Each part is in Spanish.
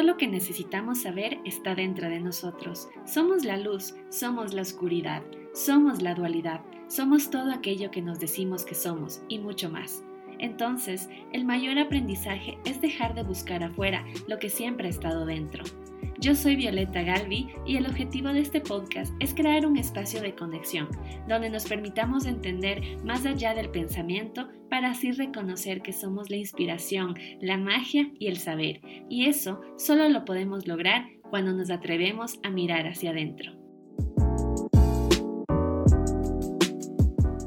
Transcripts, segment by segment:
Todo lo que necesitamos saber está dentro de nosotros. Somos la luz, somos la oscuridad, somos la dualidad, somos todo aquello que nos decimos que somos y mucho más. Entonces, el mayor aprendizaje es dejar de buscar afuera lo que siempre ha estado dentro. Yo soy Violeta Galvi y el objetivo de este podcast es crear un espacio de conexión donde nos permitamos entender más allá del pensamiento para así reconocer que somos la inspiración, la magia y el saber. Y eso solo lo podemos lograr cuando nos atrevemos a mirar hacia adentro.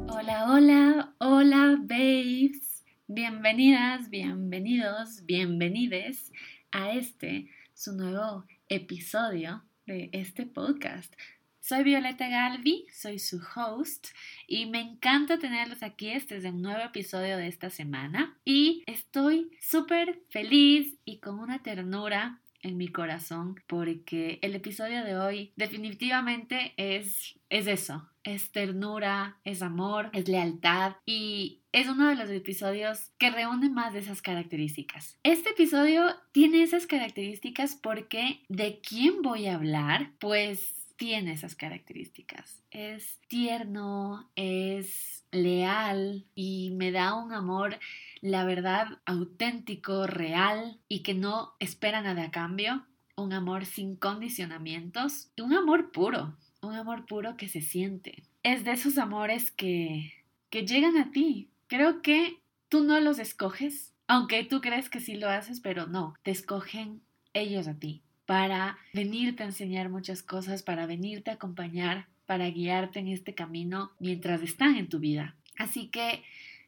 Hola, hola, hola, babes. Bienvenidas, bienvenidos, bienvenides a este, su nuevo episodio de este podcast. Soy Violeta Galvi, soy su host y me encanta tenerlos aquí. Este es el nuevo episodio de esta semana y estoy súper feliz y con una ternura en mi corazón porque el episodio de hoy definitivamente es, es eso, es ternura, es amor, es lealtad y es uno de los episodios que reúne más de esas características. Este episodio tiene esas características porque de quién voy a hablar, pues tiene esas características. Es tierno, es leal y me da un amor la verdad auténtico, real y que no espera nada a cambio, un amor sin condicionamientos, un amor puro, un amor puro que se siente. Es de esos amores que, que llegan a ti. Creo que tú no los escoges, aunque tú crees que sí lo haces, pero no, te escogen ellos a ti para venirte a enseñar muchas cosas, para venirte a acompañar, para guiarte en este camino mientras están en tu vida. Así que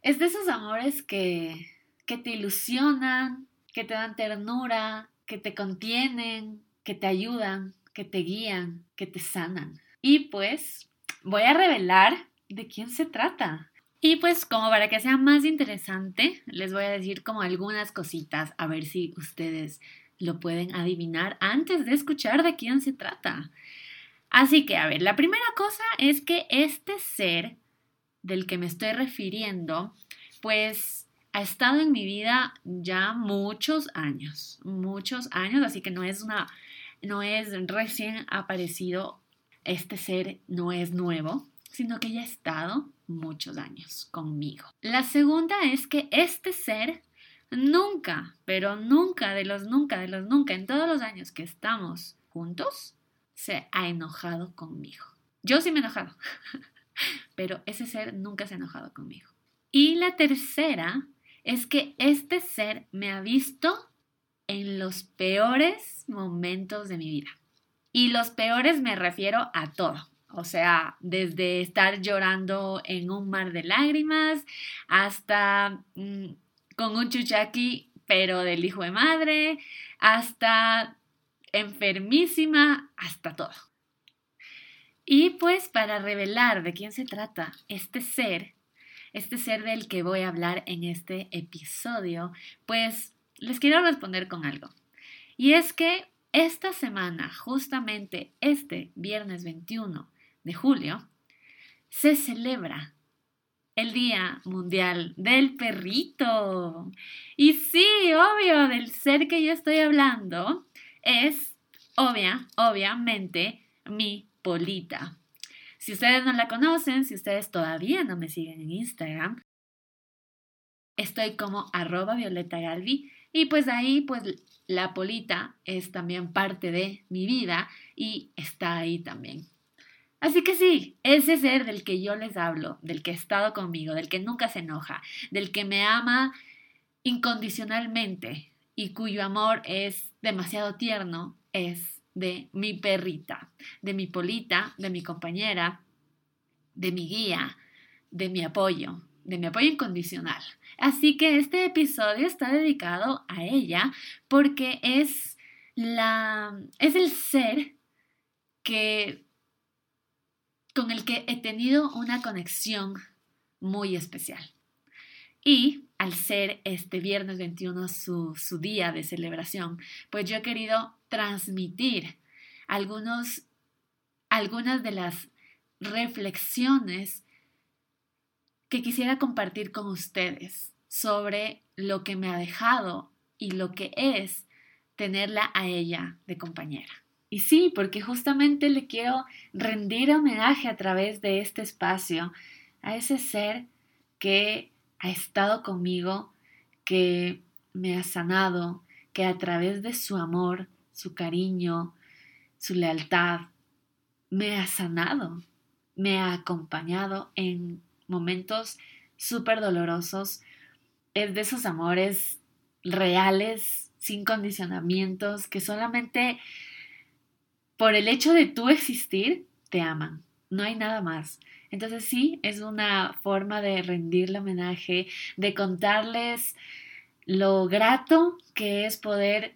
es de esos amores que, que te ilusionan, que te dan ternura, que te contienen, que te ayudan, que te guían, que te sanan. Y pues voy a revelar de quién se trata. Y pues como para que sea más interesante, les voy a decir como algunas cositas a ver si ustedes lo pueden adivinar antes de escuchar de quién se trata. Así que, a ver, la primera cosa es que este ser del que me estoy refiriendo, pues ha estado en mi vida ya muchos años, muchos años, así que no es una, no es recién aparecido, este ser no es nuevo, sino que ya ha estado muchos años conmigo. La segunda es que este ser nunca, pero nunca, de los nunca, de los nunca, en todos los años que estamos juntos, se ha enojado conmigo. Yo sí me he enojado. pero ese ser nunca se ha enojado conmigo. Y la tercera es que este ser me ha visto en los peores momentos de mi vida. Y los peores me refiero a todo. O sea, desde estar llorando en un mar de lágrimas hasta mm, con un chuchaqui, pero del hijo de madre, hasta enfermísima, hasta todo. Y pues para revelar de quién se trata este ser, este ser del que voy a hablar en este episodio, pues les quiero responder con algo. Y es que esta semana, justamente este viernes 21 de julio, se celebra el Día Mundial del Perrito. Y sí, obvio, del ser que yo estoy hablando es, obvia, obviamente, mi Polita. Si ustedes no la conocen, si ustedes todavía no me siguen en Instagram, estoy como arroba violeta galvi y pues ahí pues la Polita es también parte de mi vida y está ahí también. Así que sí, ese ser del que yo les hablo, del que ha estado conmigo, del que nunca se enoja, del que me ama incondicionalmente y cuyo amor es demasiado tierno, es de mi perrita, de mi polita, de mi compañera, de mi guía, de mi apoyo, de mi apoyo incondicional. Así que este episodio está dedicado a ella porque es la es el ser que con el que he tenido una conexión muy especial. Y al ser este viernes 21 su, su día de celebración, pues yo he querido transmitir algunos, algunas de las reflexiones que quisiera compartir con ustedes sobre lo que me ha dejado y lo que es tenerla a ella de compañera. Y sí, porque justamente le quiero rendir homenaje a través de este espacio a ese ser que ha estado conmigo, que me ha sanado, que a través de su amor, su cariño, su lealtad, me ha sanado, me ha acompañado en momentos súper dolorosos. Es de esos amores reales, sin condicionamientos, que solamente por el hecho de tú existir, te aman. No hay nada más. Entonces sí, es una forma de rendirle homenaje, de contarles lo grato que es poder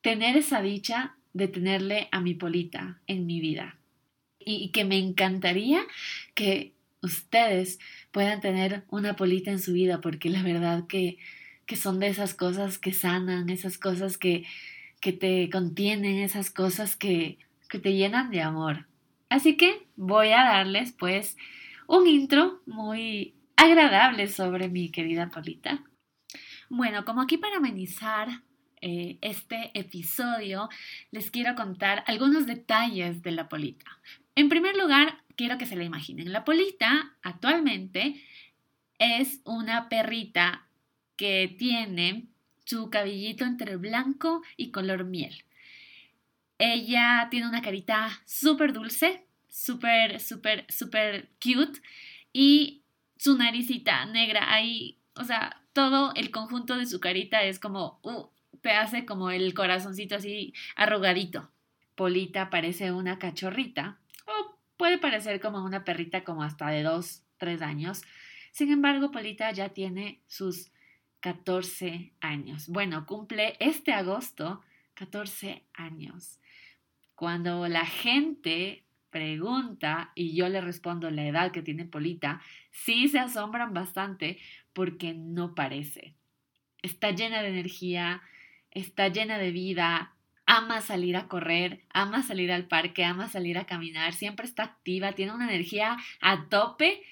tener esa dicha de tenerle a mi Polita en mi vida. Y, que me encantaría que ustedes puedan tener una Polita en su vida, porque la verdad que, que son de esas cosas que sanan, esas cosas que, que te contienen, esas cosas que, que te llenan de amor. Así que voy a darles pues un intro muy agradable sobre mi querida Polita. Bueno, como aquí para amenizar eh, este episodio, les quiero contar algunos detalles de la Polita. En primer lugar, quiero que se la imaginen. La Polita actualmente es una perrita que tiene su cabellito entre blanco y color miel. Ella tiene una carita súper dulce, súper, súper, súper cute y su naricita negra ahí, o sea, todo el conjunto de su carita es como, uh, te hace como el corazoncito así arrugadito. Polita parece una cachorrita o puede parecer como una perrita como hasta de dos, tres años. Sin embargo, Polita ya tiene sus 14 años. Bueno, cumple este agosto 14 años. Cuando la gente pregunta y yo le respondo la edad que tiene Polita, sí se asombran bastante porque no parece. Está llena de energía, está llena de vida, ama salir a correr, ama salir al parque, ama salir a caminar, siempre está activa, tiene una energía a tope.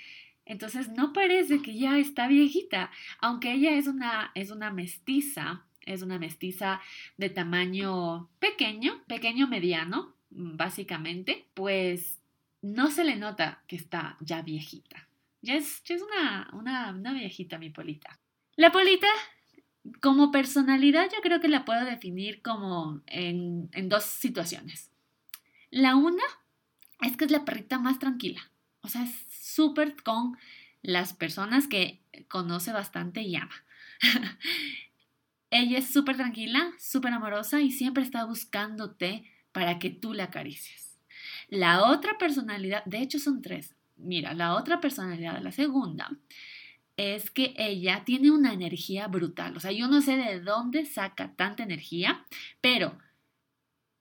Entonces no parece que ya está viejita, aunque ella es una, es una mestiza, es una mestiza de tamaño pequeño, pequeño mediano, básicamente, pues no se le nota que está ya viejita. Ya es, es una, una, una viejita mi Polita. La Polita como personalidad yo creo que la puedo definir como en, dos situaciones. La una es que es la perrita más tranquila. O sea, es súper con las personas que conoce bastante y ama. Ella es súper tranquila, súper amorosa y siempre está buscándote para que tú la acaricies. La otra personalidad, de hecho son tres. Mira, la otra personalidad, la segunda, es que ella tiene una energía brutal. O sea, yo no sé de dónde saca tanta energía, pero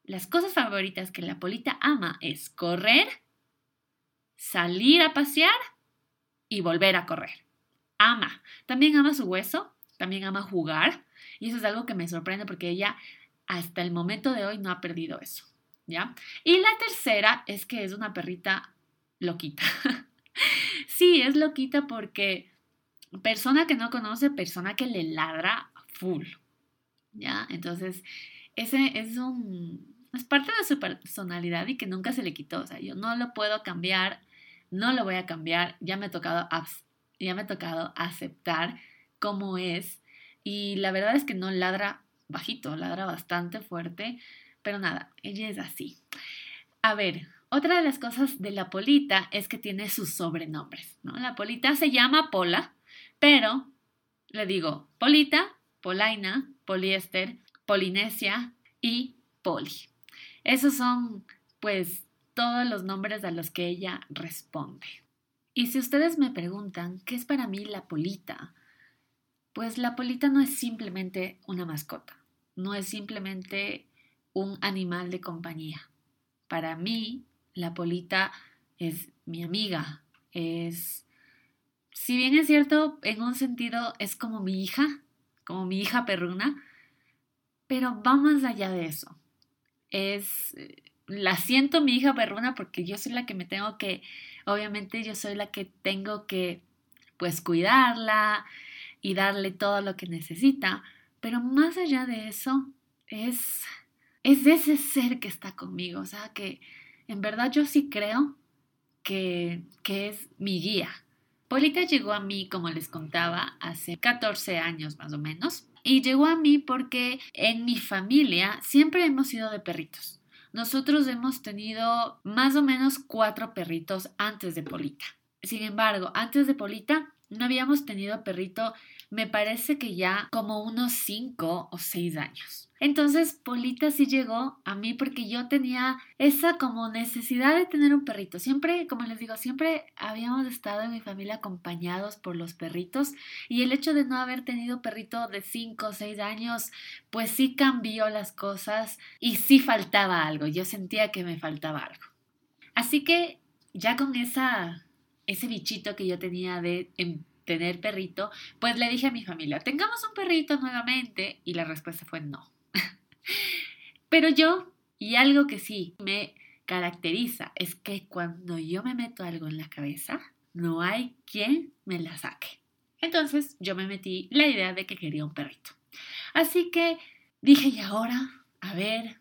las cosas favoritas que la Polita ama es correr, salir a pasear y volver a correr. Ama. También ama su hueso, también ama jugar. Y eso es algo que me sorprende porque ella hasta el momento de hoy no ha perdido eso. ¿Ya? Y la tercera es que es una perrita loquita. sí, es loquita porque persona que no conoce, persona que le ladra full. ¿Ya? Entonces, ese es un. Es parte de su personalidad y que nunca se le quitó. O sea, yo no lo puedo cambiar, no lo voy a cambiar. Ya me ha tocado, ya me ha tocado aceptar cómo es. Y la verdad es que no ladra bajito, ladra bastante fuerte. Pero nada, ella es así. A ver, otra de las cosas de la Polita es que tiene sus sobrenombres, ¿no? La Polita se llama Pola pero le digo polita, polaina, poliéster, polinesia y poli. Esos son, pues, todos los nombres a los que ella responde. Y si ustedes me preguntan, ¿qué es para mí la polita? Pues la polita no es simplemente una mascota, no es simplemente un animal de compañía. Para mí, la polita es mi amiga, es si bien es cierto, en un sentido es como mi hija, como mi hija perruna, pero va más allá de eso. Es, eh, la siento mi hija perruna porque yo soy la que me tengo que, obviamente yo soy la que tengo que, pues, cuidarla y darle todo lo que necesita, pero más allá de eso, es, es ese ser que está conmigo, o sea, que en verdad yo sí creo que, que es mi guía. Polita llegó a mí, como les contaba, hace 14 años más o menos. Y llegó a mí porque en mi familia siempre hemos sido de perritos. Nosotros hemos tenido más o menos cuatro perritos antes de Polita. Sin embargo, antes de Polita no habíamos tenido perrito, me parece que ya como unos cinco o seis años. Entonces, Polita sí llegó a mí porque yo tenía esa como necesidad de tener un perrito. Siempre, como les digo, siempre habíamos estado en mi familia acompañados por los perritos y el hecho de no haber tenido perrito de 5 o 6 años, pues sí cambió las cosas y sí faltaba algo. Yo sentía que me faltaba algo. Así que ya con esa, ese bichito que yo tenía de em, tener perrito, pues le dije a mi familia, tengamos un perrito nuevamente y la respuesta fue no. Pero yo, y algo que sí me caracteriza, es que cuando yo me meto algo en la cabeza, no hay quien me la saque. Entonces yo me metí la idea de que quería un perrito. Así que dije, y ahora, a ver,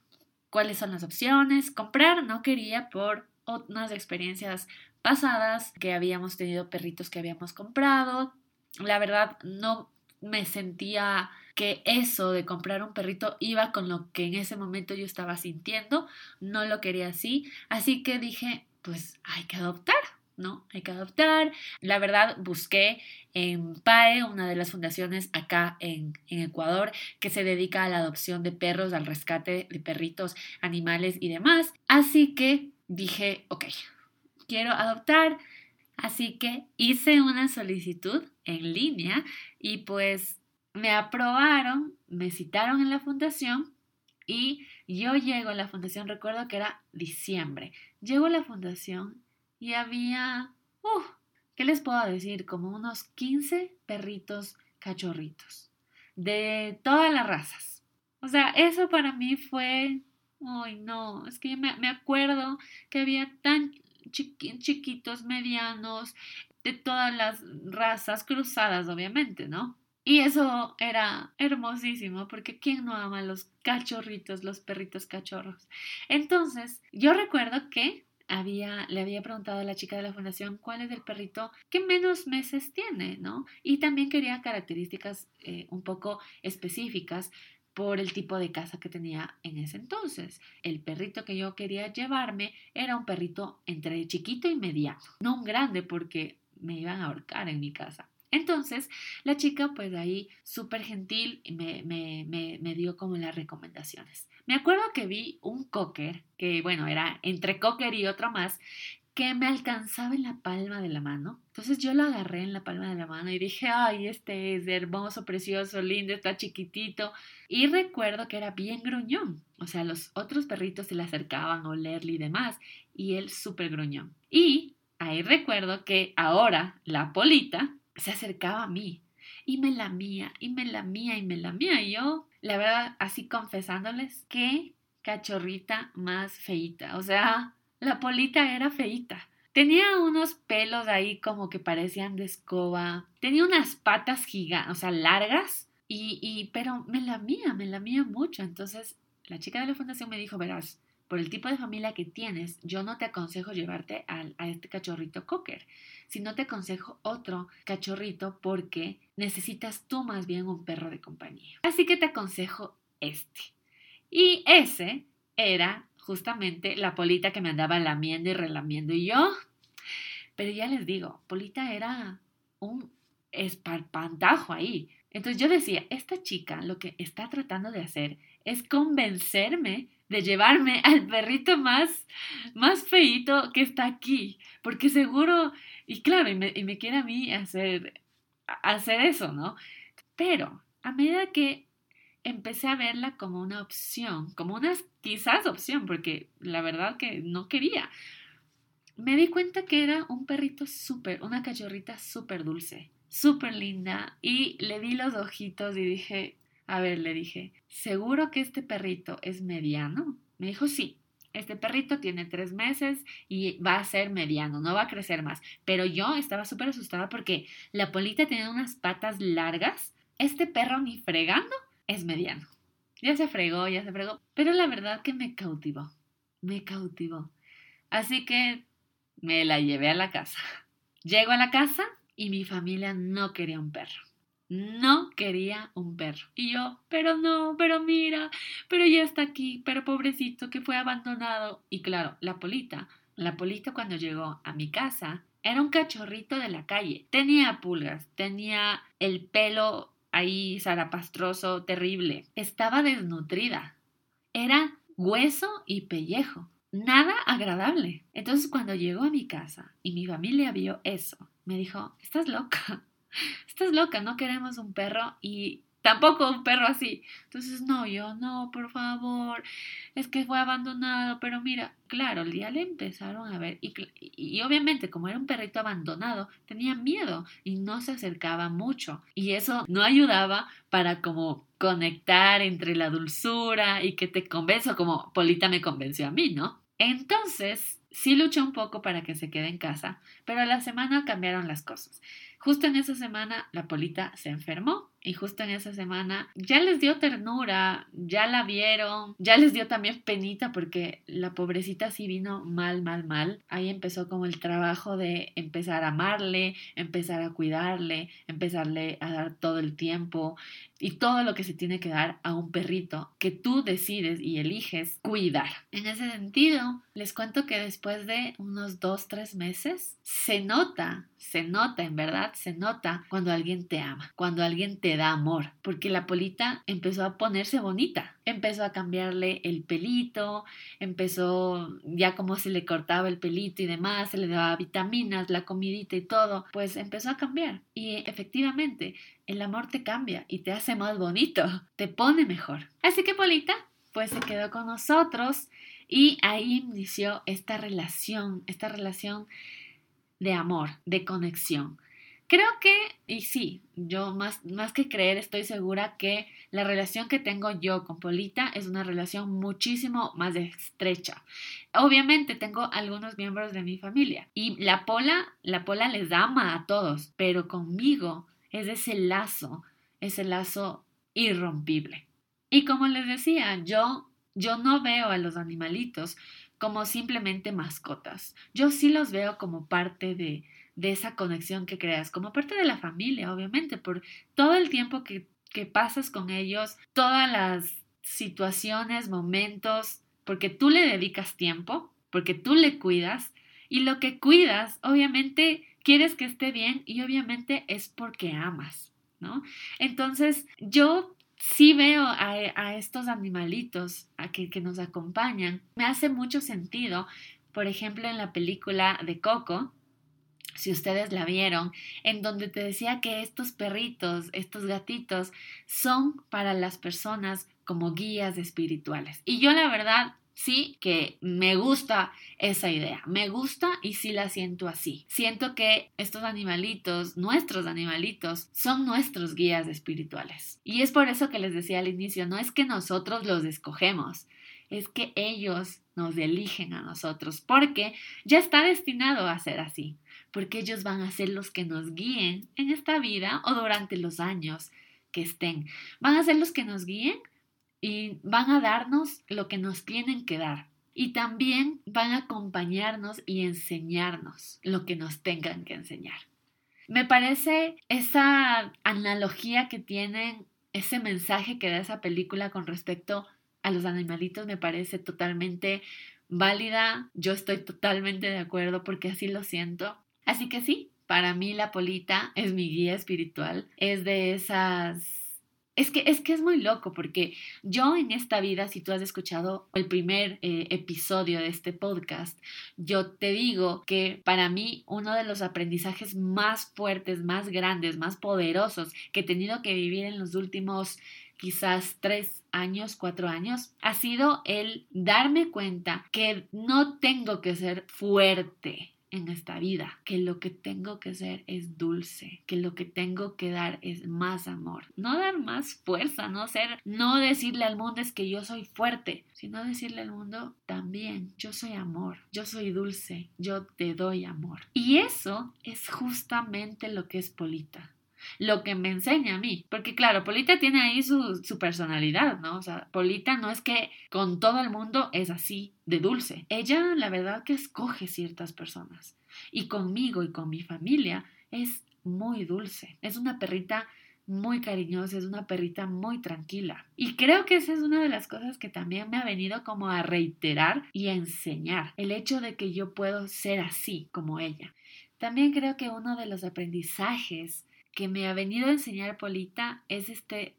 ¿cuáles son las opciones? Comprar no quería por unas experiencias pasadas que habíamos tenido perritos que habíamos comprado. La verdad, no me sentía que eso de comprar un perrito iba con lo que en ese momento yo estaba sintiendo, no lo quería así, así que dije, pues hay que adoptar, ¿no? Hay que adoptar. La verdad, busqué en PAE, una de las fundaciones acá en, Ecuador, que se dedica a la adopción de perros, al rescate de perritos, animales y demás. Así que dije, ok, quiero adoptar. Así que hice una solicitud en línea y pues me aprobaron, me citaron en la fundación y yo llego a la fundación, recuerdo que era diciembre, llego a la fundación y había, uh, ¿qué les puedo decir? Como unos 15 perritos cachorritos de todas las razas. O sea, eso para mí fue, uy, no, es que me, me acuerdo que había tan chiquitos, medianos, de todas las razas cruzadas, obviamente, ¿no? Y eso era hermosísimo, porque ¿quién no ama los cachorritos, los perritos cachorros? Entonces, yo recuerdo que había, le había preguntado a la chica de la fundación cuál es el perrito que menos meses tiene, ¿no? Y también quería características eh, un poco específicas por el tipo de casa que tenía en ese entonces. El perrito que yo quería llevarme era un perrito entre chiquito y mediano, no un grande porque me iban a ahorcar en mi casa. Entonces, la chica, pues ahí, súper gentil, me, me, me, me, dio como las recomendaciones. Me acuerdo que vi un cocker, que bueno, era entre cocker y otro más, que me alcanzaba en la palma de la mano. Entonces yo lo agarré en la palma de la mano y dije, ay, este es hermoso, precioso, lindo, está chiquitito. Y recuerdo que era bien gruñón. O sea, los otros perritos se le acercaban a olerle y demás. Y él súper gruñón. Y ahí recuerdo que ahora la polita se acercaba a mí y me lamía y me lamía y me lamía. Y yo, la verdad, así confesándoles, qué cachorrita más feita. O sea, la polita era feita. Tenía unos pelos ahí como que parecían de escoba. Tenía unas patas gigantes, o sea, largas. Y, y, pero me lamía, me lamía mucho. Entonces, la chica de la fundación me dijo, verás, por el tipo de familia que tienes, yo no te aconsejo llevarte a, a este cachorrito cocker, sino te aconsejo otro cachorrito porque necesitas tú más bien un perro de compañía. Así que te aconsejo este. Y ese era justamente la Polita que me andaba lamiendo y relamiendo y yo. Pero ya les digo, Polita era un esparpantajo ahí. Entonces yo decía, esta chica lo que está tratando de hacer es convencerme de llevarme al perrito más, más feito que está aquí, porque seguro, y claro, y me, y me quiere a mí hacer, hacer eso, ¿no? Pero a medida que empecé a verla como una opción, como una quizás opción, porque la verdad que no quería. Me di cuenta que era un perrito súper, una cachorrita súper dulce, súper linda, y le di los ojitos y dije, a ver, le dije, ¿seguro que este perrito es mediano? Me dijo, sí, este perrito tiene tres meses y va a ser mediano, no va a crecer más. Pero yo estaba súper asustada porque la polita tenía unas patas largas. Este perro ni fregando es mediano. Ya se fregó, ya se fregó. Pero la verdad que me cautivó, me cautivó. Así que me la llevé a la casa. Llego a la casa y mi familia no quería un perro. No quería un perro. Y yo, pero no, pero mira, pero ya está aquí, pero pobrecito que fue abandonado. Y claro, la polita, la polita cuando llegó a mi casa era un cachorrito de la calle. Tenía pulgas, tenía el pelo ahí zarapastroso, terrible. Estaba desnutrida. Era hueso y pellejo. Nada agradable. Entonces cuando llegó a mi casa y mi familia vio eso, me dijo, estás loca, estás loca, no queremos un perro y tampoco un perro así. Entonces, no, yo no, por favor, es que fue abandonado, pero mira, claro, el día le empezaron a ver y, y, obviamente como era un perrito abandonado, tenía miedo y no se acercaba mucho y eso no ayudaba para como conectar entre la dulzura y que te convenzo como Polita me convenció a mí, ¿no? Entonces, sí luché un poco para que se quede en casa, pero a la semana cambiaron las cosas. Justo en esa semana la Polita se enfermó y justo en esa semana ya les dio ternura, ya la vieron, ya les dio también penita porque la pobrecita sí vino mal, mal, mal. Ahí empezó como el trabajo de empezar a amarle, empezar a cuidarle, empezarle a dar todo el tiempo y todo lo que se tiene que dar a un perrito que tú decides y eliges cuidar. En ese sentido, les cuento que después de unos dos, tres meses, se nota, se nota, en verdad, se nota cuando alguien te ama, cuando alguien te da amor, porque la polita empezó a ponerse bonita, empezó a cambiarle el pelito, empezó ya como se le cortaba el pelito y demás, se le daba vitaminas, la comidita y todo, pues empezó a cambiar. Y efectivamente, el amor te cambia y te hace más bonito, te pone mejor. Así que Polita, pues se quedó con nosotros y ahí inició esta relación, esta relación de amor, de conexión. Creo que, y sí, yo más, más que creer, estoy segura que la relación que tengo yo con Polita es una relación muchísimo más estrecha. Obviamente tengo algunos miembros de mi familia y la Pola, la Pola les ama a todos, pero conmigo es ese lazo, ese lazo irrompible. Y como les decía, yo, yo no veo a los animalitos como simplemente mascotas. Yo sí los veo como parte de, de esa conexión que creas, como parte de la familia, obviamente, por todo el tiempo que, que pasas con ellos, todas las situaciones, momentos, porque tú le dedicas tiempo, porque tú le cuidas y lo que cuidas, obviamente, quieres que esté bien y obviamente es porque amas, ¿no? Entonces, yo sí veo a, estos animalitos a que nos acompañan, me hace mucho sentido, por ejemplo, en la película de Coco, si ustedes la vieron, en donde te decía que estos perritos, estos gatitos, son para las personas como guías espirituales. Y yo la verdad sí que me gusta esa idea, me gusta y sí la siento así. Siento que estos animalitos, nuestros animalitos, son nuestros guías espirituales. Y es por eso que les decía al inicio, no es que nosotros los escogemos, es que ellos nos eligen a nosotros, porque ya está destinado a ser así porque ellos van a ser los que nos guíen en esta vida o durante los años que estén. Van a ser los que nos guíen y van a darnos lo que nos tienen que dar. Y también van a acompañarnos y enseñarnos lo que nos tengan que enseñar. Me parece esa analogía que tienen, ese mensaje que da esa película con respecto a los animalitos, me parece totalmente válida. Yo estoy totalmente de acuerdo porque así lo siento. Así que sí, para mí la polita es mi guía espiritual, es de esas... Es que, es que es muy loco porque yo en esta vida, si tú has escuchado el primer eh, episodio de este podcast, yo te digo que para mí uno de los aprendizajes más fuertes, más grandes, más poderosos que he tenido que vivir en los últimos quizás tres años, cuatro años, ha sido el darme cuenta que no tengo que ser fuerte, en esta vida, que lo que tengo que ser es dulce, que lo que tengo que dar es más amor, no dar más fuerza, no ser, no decirle al mundo es que yo soy fuerte, sino decirle al mundo también, yo soy amor, yo soy dulce, yo te doy amor. Y eso es justamente lo que es Polita. Lo que me enseña a mí. Porque claro, Polita tiene ahí su, su, personalidad, ¿no? O sea, Polita no es que con todo el mundo es así de dulce. Ella, la verdad, que escoge ciertas personas. Y conmigo y con mi familia es muy dulce. Es una perrita muy cariñosa, es una perrita muy tranquila. Y creo que esa es una de las cosas que también me ha venido como a reiterar y a enseñar, el hecho de que yo puedo ser así como ella. También creo que uno de los aprendizajes que me ha venido a enseñar Polita es este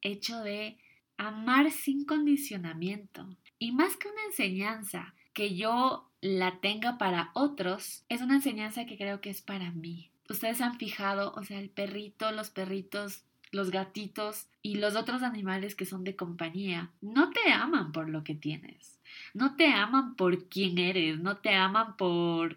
hecho de amar sin condicionamiento. Y más que una enseñanza que yo la tenga para otros, es una enseñanza que creo que es para mí. Ustedes han fijado, o sea, el perrito, los perritos, los gatitos y los otros animales que son de compañía, no te aman por lo que tienes, no te aman por quién eres, no te aman por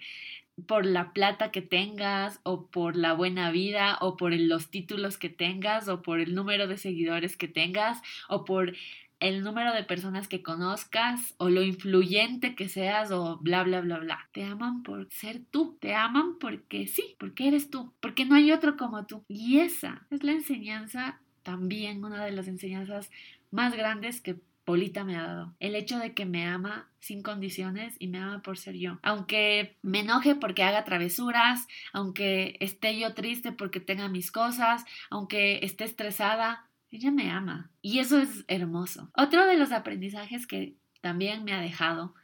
por la plata que tengas o por la buena vida o por los títulos que tengas o por el número de seguidores que tengas o por el número de personas que conozcas o lo influyente que seas o bla, bla, bla, bla. Te aman por ser tú. Te aman porque sí, porque eres tú, porque no hay otro como tú. Y esa es la enseñanza, también una de las enseñanzas más grandes que Polita me ha dado. El hecho de que me ama sin condiciones y me ama por ser yo. Aunque me enoje porque haga travesuras, aunque esté yo triste porque tenga mis cosas, aunque esté estresada, ella me ama. Y eso es hermoso. Otro de los aprendizajes que también me ha dejado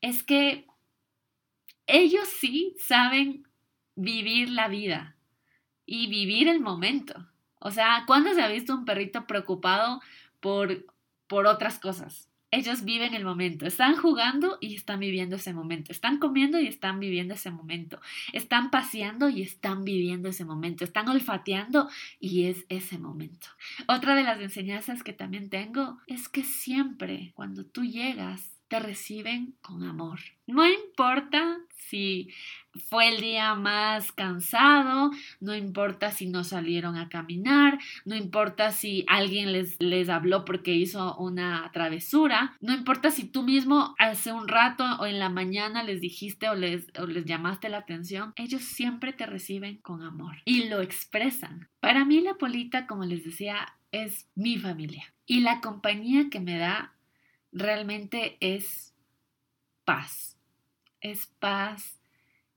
es que ellos sí saben vivir la vida y vivir el momento. O sea, ¿cuándo se ha visto un perrito preocupado por por otras cosas. Ellos viven el momento, están jugando y están viviendo ese momento, están comiendo y están viviendo ese momento, están paseando y están viviendo ese momento, están olfateando y es ese momento. Otra de las enseñanzas que también tengo es que siempre cuando tú llegas te reciben con amor. No importa si fue el día más cansado, no importa si no salieron a caminar, no importa si alguien les, les habló porque hizo una travesura, no importa si tú mismo hace un rato o en la mañana les dijiste o les, o les llamaste la atención, ellos siempre te reciben con amor y lo expresan. Para mí la polita, como les decía, es mi familia y la compañía que me da realmente es paz. Es paz,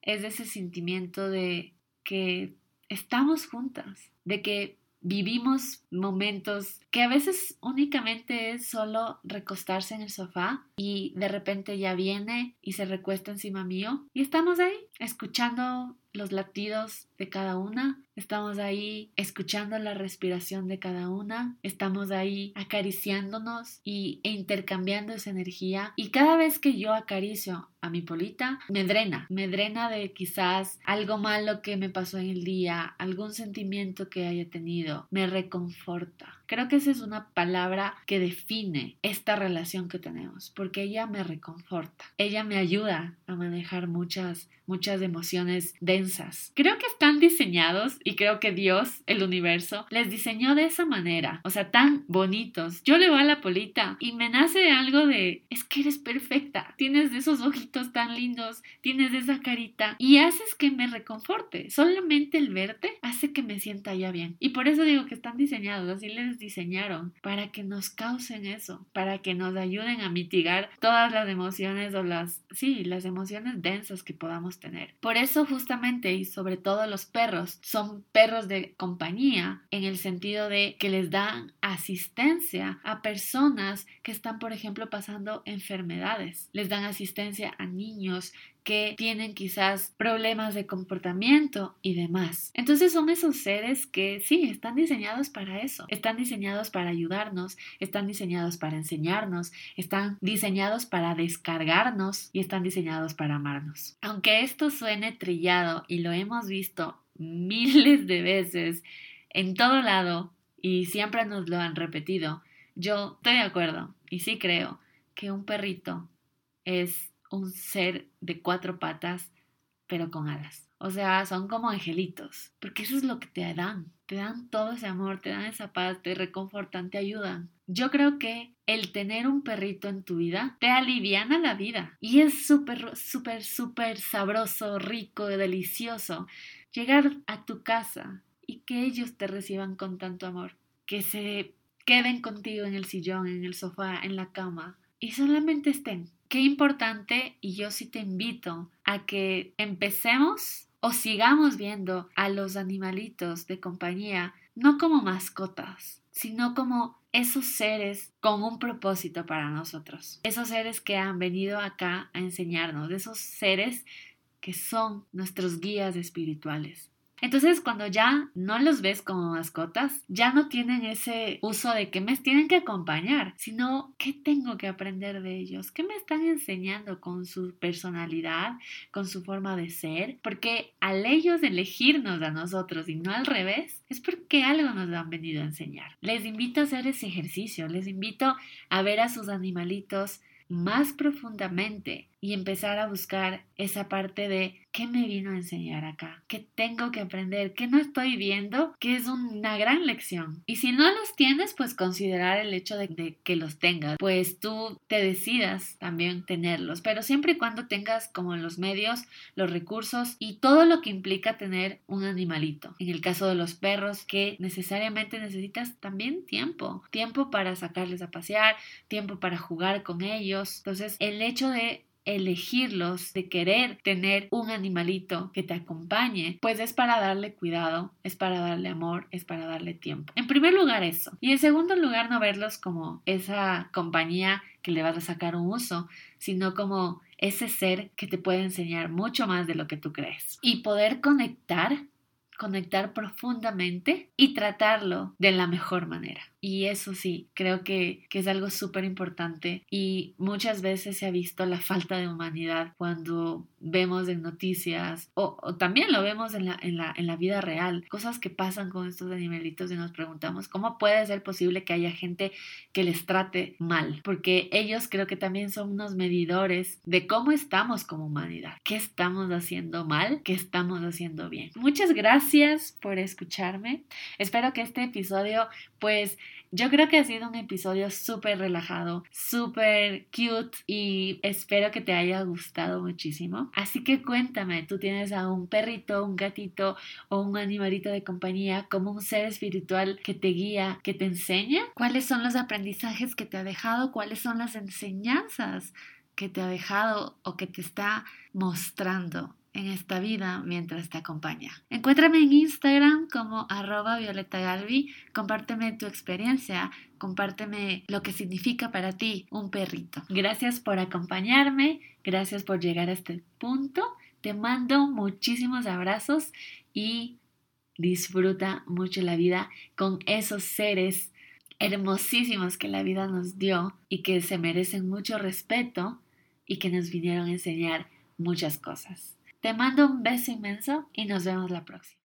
es ese sentimiento de que estamos juntas, de que vivimos momentos que a veces únicamente es solo recostarse en el sofá y de repente ya viene y se recuesta encima mío. Y estamos ahí escuchando los latidos de cada una, estamos ahí escuchando la respiración de cada una, estamos ahí acariciándonos y, e intercambiando esa energía. Y cada vez que yo acaricio a mi polita, me drena, me drena de quizás algo malo que me pasó en el día, algún sentimiento que haya tenido, me reconforta. Creo que esa es una palabra que define esta relación que tenemos, porque ella me reconforta, ella me ayuda a manejar muchas, muchas emociones densas. Creo que están diseñados y creo que Dios, el universo, les diseñó de esa manera, o sea, tan bonitos. Yo le voy a la polita y me nace algo de, es que eres perfecta, tienes esos ojitos tan lindos, tienes esa carita y haces que me reconforte. Solamente el verte hace que me sienta ya bien. Y por eso digo que están diseñados, así les diseñaron para que nos causen eso, para que nos ayuden a mitigar todas las emociones o las, sí, las emociones densas que podamos tener. Por eso justamente y sobre todo los perros son perros de compañía en el sentido de que les dan asistencia a personas que están, por ejemplo, pasando enfermedades. Les dan asistencia a niños que tienen quizás problemas de comportamiento y demás. Entonces son esos seres que sí, están diseñados para eso, están diseñados para ayudarnos, están diseñados para enseñarnos, están diseñados para descargarnos y están diseñados para amarnos. Aunque esto suene trillado y lo hemos visto miles de veces en todo lado y siempre nos lo han repetido, yo estoy de acuerdo y sí creo que un perrito es un ser de cuatro patas, pero con alas. O sea, son como angelitos, porque eso es lo que te dan. Te dan todo ese amor, te dan esa paz, te reconfortan, te ayudan. Yo creo que el tener un perrito en tu vida te aliviana la vida y es súper, súper, súper sabroso, rico, delicioso llegar a tu casa y que ellos te reciban con tanto amor, que se queden contigo en el sillón, en el sofá, en la cama y solamente estén. Qué importante y yo sí te invito a que empecemos o sigamos viendo a los animalitos de compañía no como mascotas, sino como esos seres con un propósito para nosotros. Esos seres que han venido acá a enseñarnos, esos seres que son nuestros guías espirituales. Entonces, cuando ya no los ves como mascotas, ya no tienen ese uso de que me tienen que acompañar, sino qué tengo que aprender de ellos, qué me están enseñando con su personalidad, con su forma de ser, porque al ellos elegirnos a nosotros y no al revés, es porque algo nos han venido a enseñar. Les invito a hacer ese ejercicio, les invito a ver a sus animalitos más profundamente y empezar a buscar esa parte de qué me vino a enseñar acá, qué tengo que aprender, qué no estoy viendo, que es una gran lección. Y si no los tienes, pues considerar el hecho de, que los tengas, pues tú te decidas también tenerlos, pero siempre y cuando tengas como los medios, los recursos y todo lo que implica tener un animalito. En el caso de los perros, que necesariamente necesitas también tiempo, tiempo para sacarles a pasear, tiempo para jugar con ellos. Entonces, el hecho de elegirlos, de querer tener un animalito que te acompañe, pues es para darle cuidado, es para darle amor, es para darle tiempo. En primer lugar eso. Y en segundo lugar no verlos como esa compañía que le vas a sacar un uso, sino como ese ser que te puede enseñar mucho más de lo que tú crees. Y poder conectar conectar profundamente y tratarlo de la mejor manera. Y eso sí, creo que, es algo súper importante y muchas veces se ha visto la falta de humanidad cuando vemos en noticias o, también lo vemos en la, en, la, en la vida real, cosas que pasan con estos animalitos y nos preguntamos cómo puede ser posible que haya gente que les trate mal, porque ellos creo que también son unos medidores de cómo estamos como humanidad, qué estamos haciendo mal, qué estamos haciendo bien. Muchas gracias por escucharme. Espero que este episodio pues yo creo que ha sido un episodio súper relajado, súper cute y espero que te haya gustado muchísimo. Así que cuéntame, ¿tú tienes a un perrito, un gatito o un animalito de compañía como un ser espiritual que te guía, que te enseña? ¿Cuáles son los aprendizajes que te ha dejado? ¿Cuáles son las enseñanzas que te ha dejado o que te está mostrando? En esta vida mientras te acompaña. Encuéntrame en Instagram como arroba Violeta Galvi, compárteme tu experiencia, compárteme lo que significa para ti un perrito. Gracias por acompañarme, gracias por llegar a este punto. Te mando muchísimos abrazos y disfruta mucho la vida con esos seres hermosísimos que la vida nos dio y que se merecen mucho respeto y que nos vinieron a enseñar muchas cosas. Te mando un beso inmenso y nos vemos la próxima.